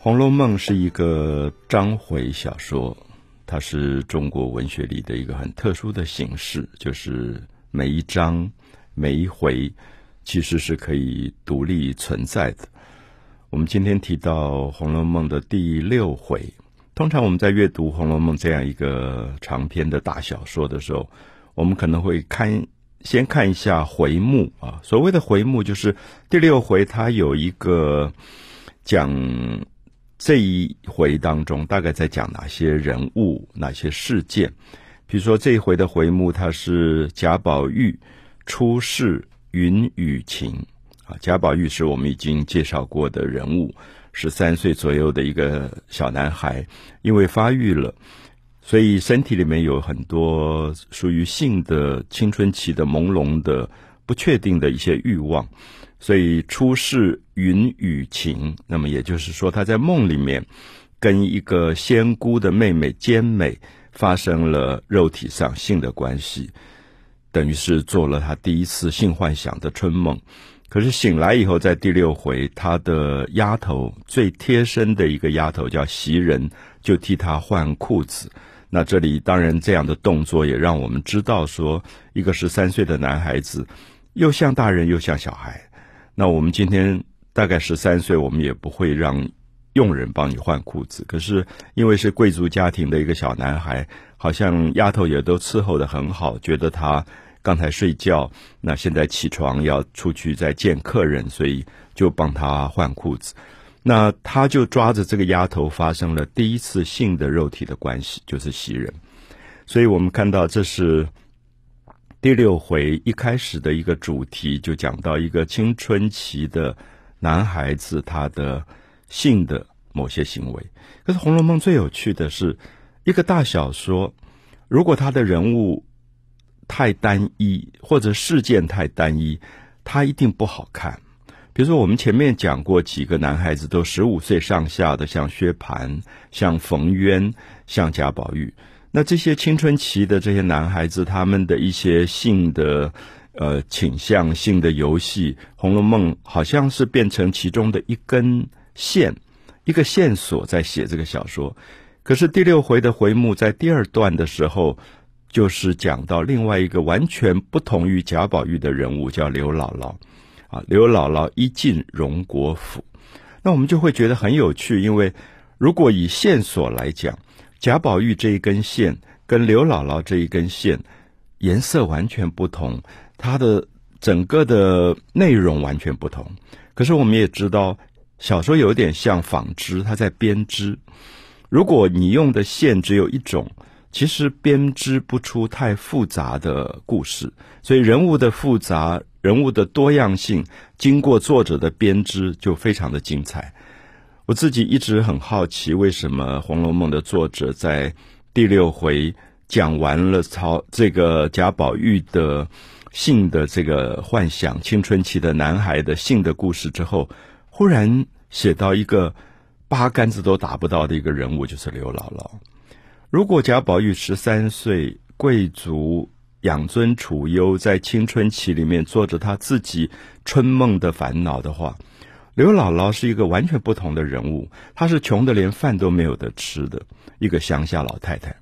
红楼梦》是一个章回小说，它是中国文学里的一个很特殊的形式，就是每一章、每一回其实是可以独立存在的。我们今天提到《红楼梦》的第六回，通常我们在阅读《红楼梦》这样一个长篇的大小说的时候，我们可能会看先看一下回目啊。所谓的回目，就是第六回它有一个讲。这一回当中，大概在讲哪些人物、哪些事件？比如说这一回的回目，它是贾宝玉出世云雨情啊。贾宝玉是我们已经介绍过的人物，十三岁左右的一个小男孩，因为发育了，所以身体里面有很多属于性的青春期的朦胧的、不确定的一些欲望。所以出世云雨情，那么也就是说，他在梦里面跟一个仙姑的妹妹兼美发生了肉体上性的关系，等于是做了他第一次性幻想的春梦。可是醒来以后，在第六回，他的丫头最贴身的一个丫头叫袭人，就替他换裤子。那这里当然这样的动作也让我们知道，说一个十三岁的男孩子又像大人又像小孩。那我们今天大概十三岁，我们也不会让佣人帮你换裤子。可是因为是贵族家庭的一个小男孩，好像丫头也都伺候的很好，觉得他刚才睡觉，那现在起床要出去再见客人，所以就帮他换裤子。那他就抓着这个丫头发生了第一次性的肉体的关系，就是袭人。所以我们看到这是。第六回一开始的一个主题就讲到一个青春期的男孩子他的性的某些行为。可是《红楼梦》最有趣的是，一个大小说，如果他的人物太单一或者事件太单一，它一定不好看。比如说，我们前面讲过几个男孩子都十五岁上下的，像薛蟠、像冯渊、像贾宝玉。那这些青春期的这些男孩子，他们的一些性的呃倾向、性的游戏，《红楼梦》好像是变成其中的一根线、一个线索，在写这个小说。可是第六回的回目在第二段的时候，就是讲到另外一个完全不同于贾宝玉的人物，叫刘姥姥。啊，刘姥姥一进荣国府，那我们就会觉得很有趣，因为如果以线索来讲。贾宝玉这一根线跟刘姥姥这一根线颜色完全不同，它的整个的内容完全不同。可是我们也知道，小说有点像纺织，它在编织。如果你用的线只有一种，其实编织不出太复杂的故事。所以人物的复杂、人物的多样性，经过作者的编织，就非常的精彩。我自己一直很好奇，为什么《红楼梦》的作者在第六回讲完了曹这个贾宝玉的性的这个幻想、青春期的男孩的性的故事之后，忽然写到一个八竿子都打不到的一个人物，就是刘姥姥。如果贾宝玉十三岁，贵族养尊处优，在青春期里面做着他自己春梦的烦恼的话。刘姥姥是一个完全不同的人物，她是穷的连饭都没有得吃的一个乡下老太太，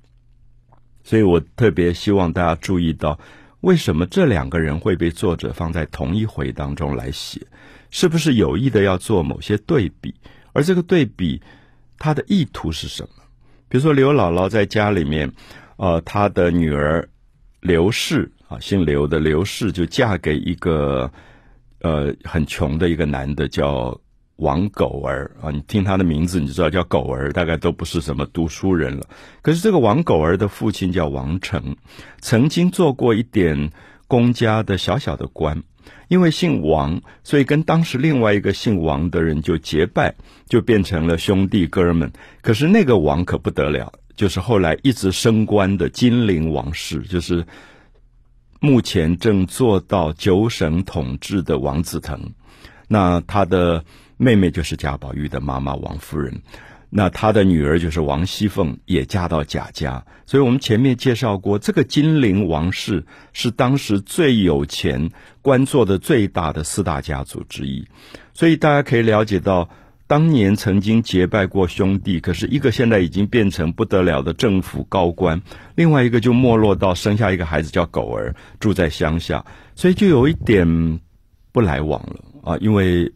所以我特别希望大家注意到，为什么这两个人会被作者放在同一回当中来写，是不是有意的要做某些对比？而这个对比，他的意图是什么？比如说刘姥姥在家里面，呃，她的女儿刘氏啊，姓刘的刘氏就嫁给一个。呃，很穷的一个男的叫王狗儿啊，你听他的名字你就知道叫狗儿，大概都不是什么读书人了。可是这个王狗儿的父亲叫王成，曾经做过一点公家的小小的官，因为姓王，所以跟当时另外一个姓王的人就结拜，就变成了兄弟哥们。可是那个王可不得了，就是后来一直升官的金陵王氏，就是。目前正做到九省统治的王子腾，那他的妹妹就是贾宝玉的妈妈王夫人，那他的女儿就是王熙凤，也嫁到贾家。所以我们前面介绍过，这个金陵王氏是当时最有钱、官做的最大的四大家族之一。所以大家可以了解到，当年曾经结拜过兄弟，可是一个现在已经变成不得了的政府高官，另外一个就没落到生下一个孩子叫狗儿，住在乡下，所以就有一点不来往了啊，因为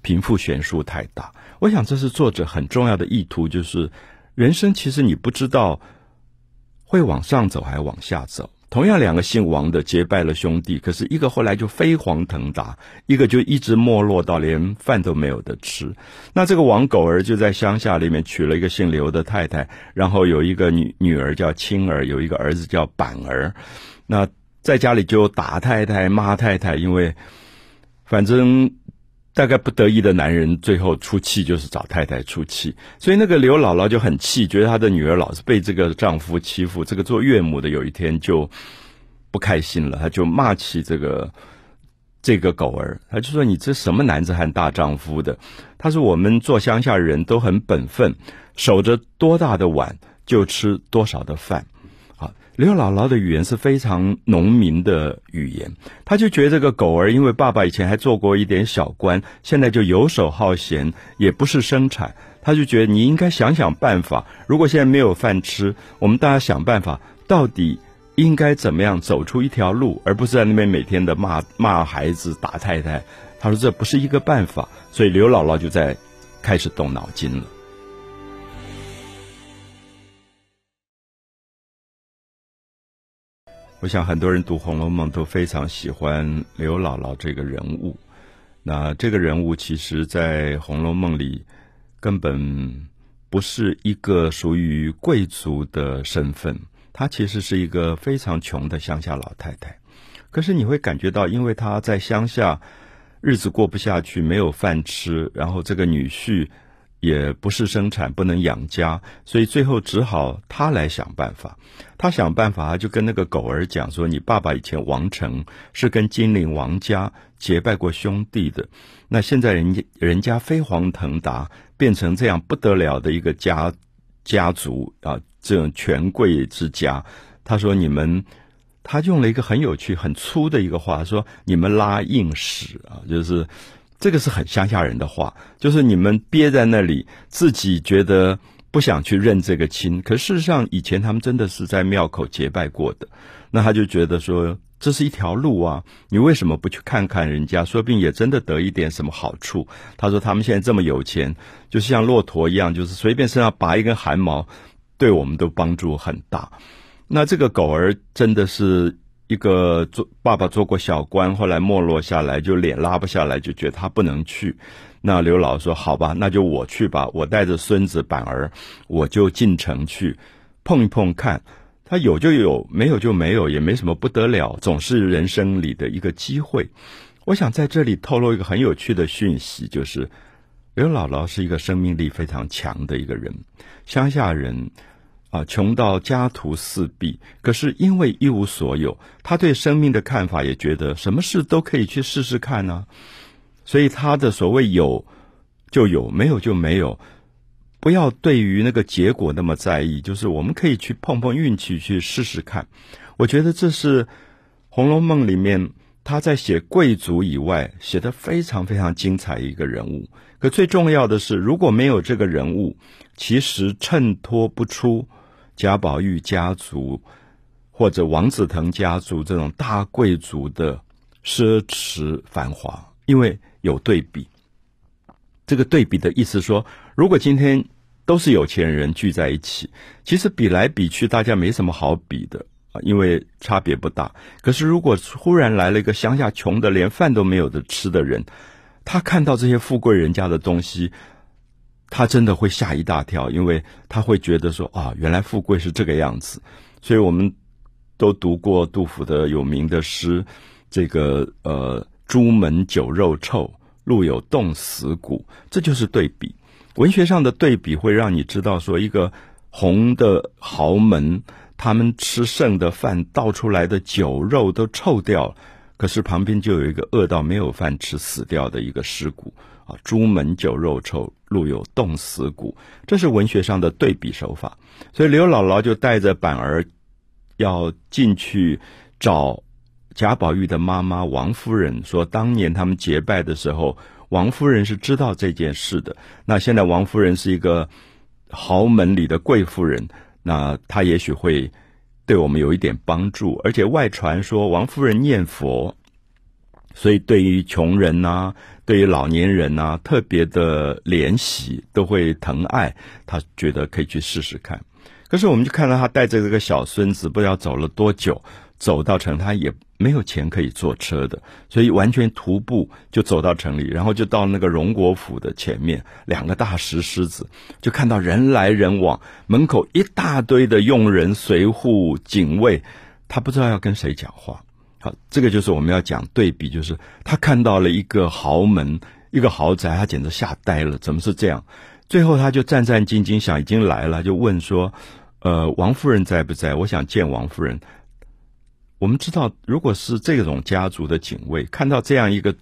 贫富悬殊太大。我想这是作者很重要的意图，就是人生其实你不知道会往上走还是往下走。同样两个姓王的结拜了兄弟，可是一个后来就飞黄腾达，一个就一直没落到连饭都没有的吃。那这个王狗儿就在乡下里面娶了一个姓刘的太太，然后有一个女女儿叫青儿，有一个儿子叫板儿。那在家里就打太太骂太太，因为反正。大概不得已的男人，最后出气就是找太太出气，所以那个刘姥姥就很气，觉得她的女儿老是被这个丈夫欺负。这个做岳母的有一天就不开心了，她就骂起这个这个狗儿，她就说：“你这什么男子汉大丈夫的？”他说：“我们做乡下人都很本分，守着多大的碗就吃多少的饭。”刘姥姥的语言是非常农民的语言，他就觉得这个狗儿，因为爸爸以前还做过一点小官，现在就游手好闲，也不是生产，他就觉得你应该想想办法。如果现在没有饭吃，我们大家想办法，到底应该怎么样走出一条路，而不是在那边每天的骂骂孩子、打太太。他说这不是一个办法，所以刘姥姥就在开始动脑筋了。我想很多人读《红楼梦》都非常喜欢刘姥姥这个人物。那这个人物其实，在《红楼梦》里根本不是一个属于贵族的身份，她其实是一个非常穷的乡下老太太。可是你会感觉到，因为她在乡下日子过不下去，没有饭吃，然后这个女婿。也不是生产，不能养家，所以最后只好他来想办法。他想办法，就跟那个狗儿讲说：“你爸爸以前王成是跟金陵王家结拜过兄弟的，那现在人家人家飞黄腾达，变成这样不得了的一个家家族啊，这种权贵之家。”他说：“你们，他用了一个很有趣、很粗的一个话，说你们拉硬屎啊，就是。”这个是很乡下人的话，就是你们憋在那里，自己觉得不想去认这个亲，可事实上以前他们真的是在庙口结拜过的，那他就觉得说这是一条路啊，你为什么不去看看人家，说不定也真的得一点什么好处？他说他们现在这么有钱，就是像骆驼一样，就是随便身上拔一根汗毛，对我们都帮助很大。那这个狗儿真的是。一个做爸爸做过小官，后来没落下来，就脸拉不下来，就觉得他不能去。那刘老说：“好吧，那就我去吧，我带着孙子板儿，我就进城去碰一碰看。他有就有，没有就没有，也没什么不得了，总是人生里的一个机会。我想在这里透露一个很有趣的讯息，就是刘姥姥是一个生命力非常强的一个人，乡下人。”啊，穷到家徒四壁，可是因为一无所有，他对生命的看法也觉得什么事都可以去试试看呢。所以他的所谓有就有，没有就没有，不要对于那个结果那么在意，就是我们可以去碰碰运气，去试试看。我觉得这是《红楼梦》里面他在写贵族以外写的非常非常精彩一个人物。可最重要的是，如果没有这个人物，其实衬托不出。贾宝玉家族或者王子腾家族这种大贵族的奢侈繁华，因为有对比。这个对比的意思说，如果今天都是有钱人聚在一起，其实比来比去，大家没什么好比的啊，因为差别不大。可是如果忽然来了一个乡下穷的连饭都没有的吃的人，他看到这些富贵人家的东西。他真的会吓一大跳，因为他会觉得说啊，原来富贵是这个样子。所以我们都读过杜甫的有名的诗，这个呃“朱门酒肉臭，路有冻死骨”，这就是对比。文学上的对比会让你知道，说一个红的豪门，他们吃剩的饭倒出来的酒肉都臭掉了，可是旁边就有一个饿到没有饭吃死掉的一个尸骨。朱门酒肉臭，路有冻死骨，这是文学上的对比手法。所以刘姥姥就带着板儿要进去找贾宝玉的妈妈王夫人，说当年他们结拜的时候，王夫人是知道这件事的。那现在王夫人是一个豪门里的贵妇人，那她也许会对我们有一点帮助。而且外传说王夫人念佛，所以对于穷人呐，对于老年人呐，特别的怜惜，都会疼爱。他觉得可以去试试看。可是我们就看到他带着这个小孙子，不知道走了多久。走到城，他也没有钱可以坐车的，所以完全徒步就走到城里，然后就到那个荣国府的前面，两个大石狮子，就看到人来人往，门口一大堆的佣人、随护、警卫，他不知道要跟谁讲话。好，这个就是我们要讲对比，就是他看到了一个豪门、一个豪宅，他简直吓呆了，怎么是这样？最后他就战战兢兢想，已经来了，就问说：“呃，王夫人在不在？我想见王夫人。”我们知道，如果是这种家族的警卫看到这样一个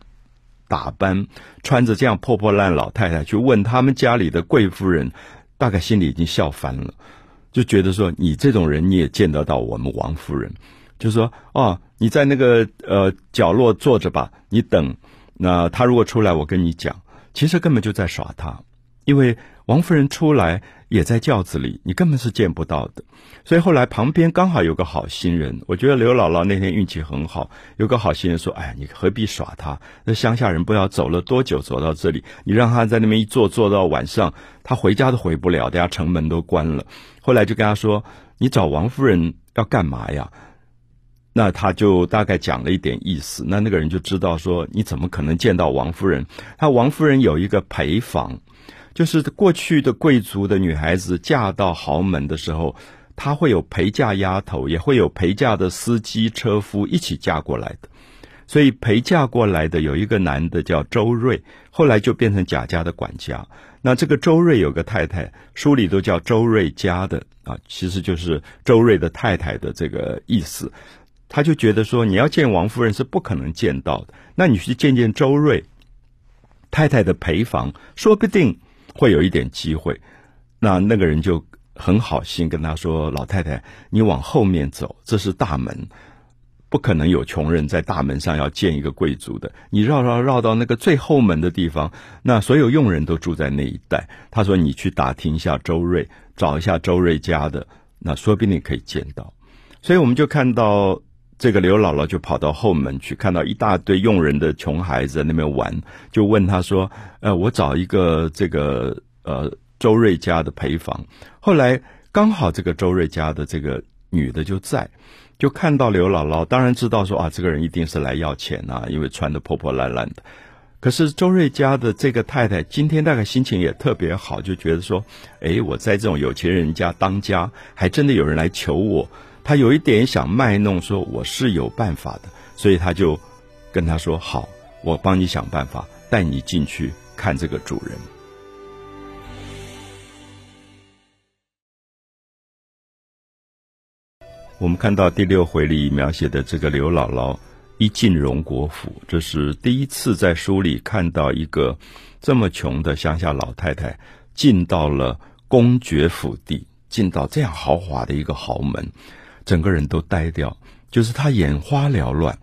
打扮、穿着这样破破烂老太太去问他们家里的贵夫人，大概心里已经笑翻了，就觉得说：“你这种人你也见得到我们王夫人。”就说：“哦，你在那个呃角落坐着吧，你等。那他如果出来，我跟你讲，其实根本就在耍他，因为王夫人出来。”也在轿子里，你根本是见不到的。所以后来旁边刚好有个好心人，我觉得刘姥姥那天运气很好，有个好心人说：“哎，你何必耍他？那乡下人不知道走了多久走到这里，你让他在那边一坐坐到晚上，他回家都回不了，等下城门都关了。”后来就跟他说：“你找王夫人要干嘛呀？”那他就大概讲了一点意思，那那个人就知道说：“你怎么可能见到王夫人？他王夫人有一个陪房。”就是过去的贵族的女孩子嫁到豪门的时候，她会有陪嫁丫头，也会有陪嫁的司机车夫一起嫁过来的。所以陪嫁过来的有一个男的叫周瑞，后来就变成贾家的管家。那这个周瑞有个太太，书里都叫周瑞家的啊，其实就是周瑞的太太的这个意思。他就觉得说，你要见王夫人是不可能见到的，那你去见见周瑞太太的陪房，说不定。会有一点机会，那那个人就很好心跟他说：“老太太，你往后面走，这是大门，不可能有穷人在大门上要见一个贵族的。你绕绕绕到那个最后门的地方，那所有佣人都住在那一带。他说你去打听一下周瑞，找一下周瑞家的，那说不定可以见到。所以我们就看到这个刘姥姥就跑到后门去，看到一大堆佣人的穷孩子在那边玩，就问他说。”呃，我找一个这个呃周瑞家的陪房，后来刚好这个周瑞家的这个女的就在，就看到刘姥姥，当然知道说啊，这个人一定是来要钱啊，因为穿的破破烂烂的。可是周瑞家的这个太太今天大概心情也特别好，就觉得说，哎，我在这种有钱人家当家，还真的有人来求我，他有一点想卖弄，说我是有办法的，所以他就跟他说，好，我帮你想办法，带你进去。看这个主人，我们看到第六回里描写的这个刘姥姥一进荣国府，这是第一次在书里看到一个这么穷的乡下老太太进到了公爵府邸，进到这样豪华的一个豪门，整个人都呆掉，就是他眼花缭乱。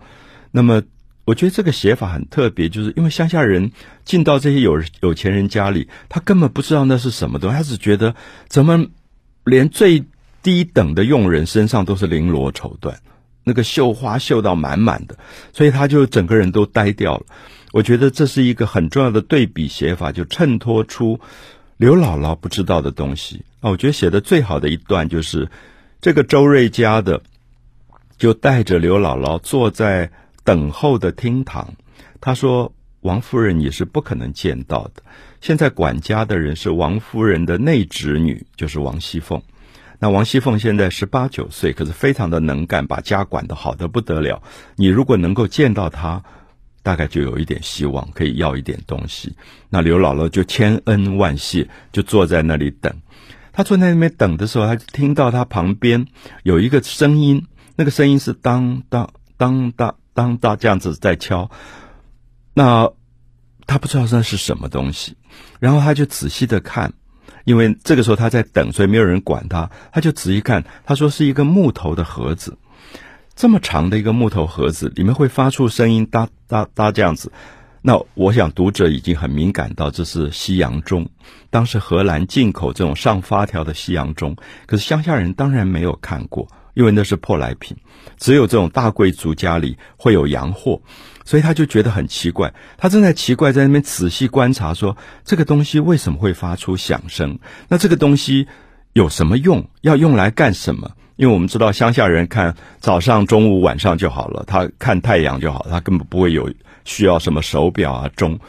那么。我觉得这个写法很特别，就是因为乡下人进到这些有有钱人家里，他根本不知道那是什么东西，他只觉得怎么连最低等的佣人身上都是绫罗绸缎，那个绣花绣到满满的，所以他就整个人都呆掉了。我觉得这是一个很重要的对比写法，就衬托出刘姥姥不知道的东西啊。我觉得写的最好的一段就是这个周瑞家的，就带着刘姥姥坐在。等候的厅堂，他说：“王夫人你是不可能见到的。现在管家的人是王夫人的内侄女，就是王熙凤。那王熙凤现在十八九岁，可是非常的能干，把家管得好的不得了。你如果能够见到她，大概就有一点希望，可以要一点东西。那刘姥姥就千恩万谢，就坐在那里等。他坐在那边等的时候，她听到他旁边有一个声音，那个声音是当当当当。”当当这样子在敲，那他不知道那是什么东西，然后他就仔细的看，因为这个时候他在等，所以没有人管他，他就仔细看。他说是一个木头的盒子，这么长的一个木头盒子，里面会发出声音，哒哒哒这样子。那我想读者已经很敏感到这是西洋钟，当时荷兰进口这种上发条的西洋钟，可是乡下人当然没有看过，因为那是破来品，只有这种大贵族家里会有洋货，所以他就觉得很奇怪，他正在奇怪，在那边仔细观察，说这个东西为什么会发出响声？那这个东西有什么用？要用来干什么？因为我们知道乡下人看早上、中午、晚上就好了，他看太阳就好，他根本不会有需要什么手表啊钟。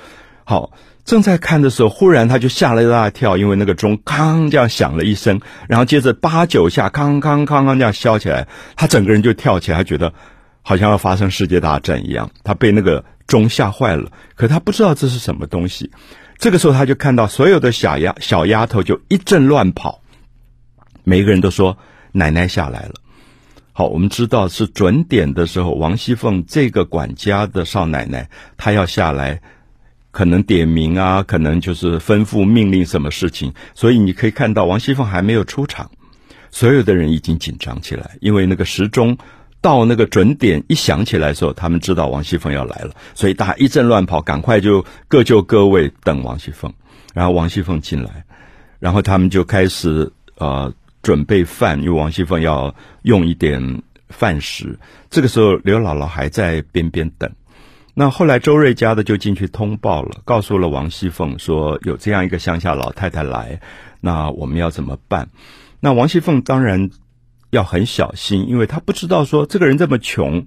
好，正在看的时候，忽然他就吓了一大跳，因为那个钟康这样响了一声，然后接着八九下康康康康这样敲起来，他整个人就跳起来，他觉得好像要发生世界大战一样，他被那个钟吓坏了。可他不知道这是什么东西。这个时候他就看到所有的小丫小丫头就一阵乱跑，每一个人都说。奶奶下来了，好，我们知道是准点的时候，王熙凤这个管家的少奶奶，她要下来，可能点名啊，可能就是吩咐命令什么事情，所以你可以看到王熙凤还没有出场，所有的人已经紧张起来，因为那个时钟到那个准点一响起来的时候，他们知道王熙凤要来了，所以大家一阵乱跑，赶快就各就各位等王熙凤，然后王熙凤进来，然后他们就开始呃。准备饭，因为王熙凤要用一点饭食。这个时候，刘姥姥还在边边等。那后来，周瑞家的就进去通报了，告诉了王熙凤说有这样一个乡下老太太来，那我们要怎么办？那王熙凤当然要很小心，因为她不知道说这个人这么穷，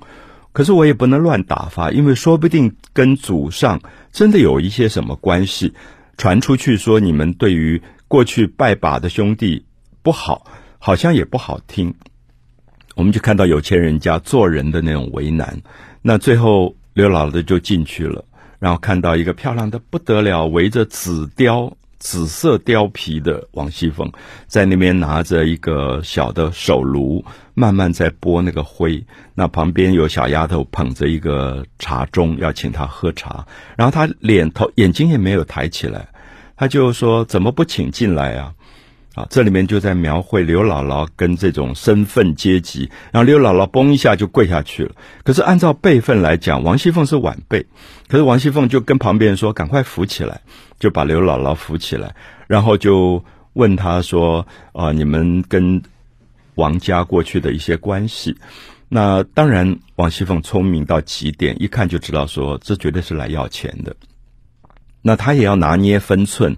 可是我也不能乱打发，因为说不定跟祖上真的有一些什么关系，传出去说你们对于过去拜把的兄弟。不好，好像也不好听。我们就看到有钱人家做人的那种为难。那最后刘姥姥就进去了，然后看到一个漂亮的不得了、围着紫貂、紫色貂皮的王熙凤，在那边拿着一个小的手炉，慢慢在拨那个灰。那旁边有小丫头捧着一个茶盅，要请她喝茶。然后她脸头眼睛也没有抬起来，她就说：“怎么不请进来啊？”啊，这里面就在描绘刘姥姥跟这种身份阶级，然后刘姥姥嘣一下就跪下去了。可是按照辈分来讲，王熙凤是晚辈，可是王熙凤就跟旁边人说：“赶快扶起来！”就把刘姥姥扶起来，然后就问他说：“啊，你们跟王家过去的一些关系？”那当然，王熙凤聪明到极点，一看就知道说这绝对是来要钱的。那他也要拿捏分寸。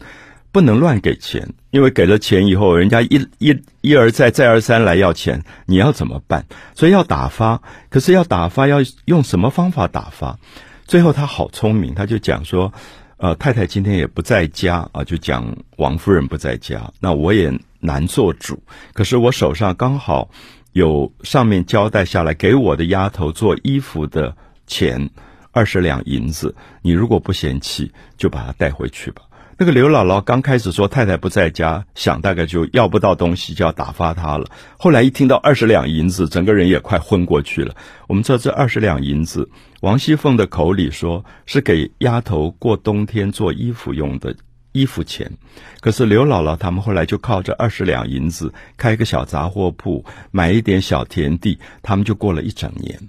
不能乱给钱，因为给了钱以后，人家一一一而再再而三来要钱，你要怎么办？所以要打发，可是要打发要用什么方法打发？最后他好聪明，他就讲说：“呃，太太今天也不在家啊，就讲王夫人不在家，那我也难做主。可是我手上刚好有上面交代下来给我的丫头做衣服的钱二十两银子，你如果不嫌弃，就把它带回去吧。”那个刘姥姥刚开始说太太不在家，想大概就要不到东西就要打发她了。后来一听到二十两银子，整个人也快昏过去了。我们知道这二十两银子，王熙凤的口里说是给丫头过冬天做衣服用的衣服钱，可是刘姥姥他们后来就靠着二十两银子开个小杂货铺，买一点小田地，他们就过了一整年。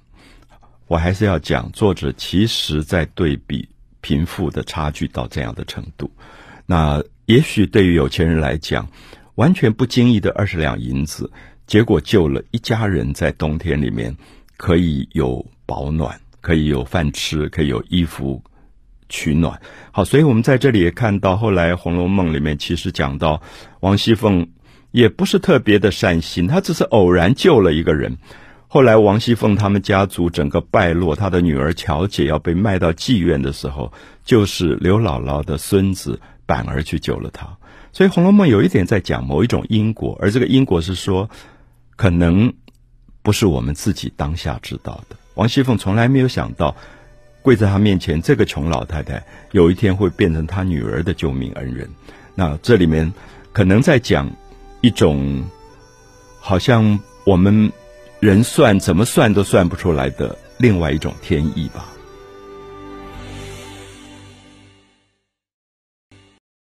我还是要讲，作者其实在对比贫富的差距到这样的程度。那也许对于有钱人来讲，完全不经意的二十两银子，结果救了一家人在冬天里面可以有保暖，可以有饭吃，可以有衣服取暖。好，所以我们在这里也看到，后来《红楼梦》里面其实讲到王熙凤也不是特别的善心，她只是偶然救了一个人。后来王熙凤他们家族整个败落，她的女儿乔姐要被卖到妓院的时候，就是刘姥姥的孙子。反而去救了她，所以《红楼梦》有一点在讲某一种因果，而这个因果是说，可能不是我们自己当下知道的。王熙凤从来没有想到，跪在他面前这个穷老太太，有一天会变成他女儿的救命恩人。那这里面可能在讲一种，好像我们人算怎么算都算不出来的另外一种天意吧。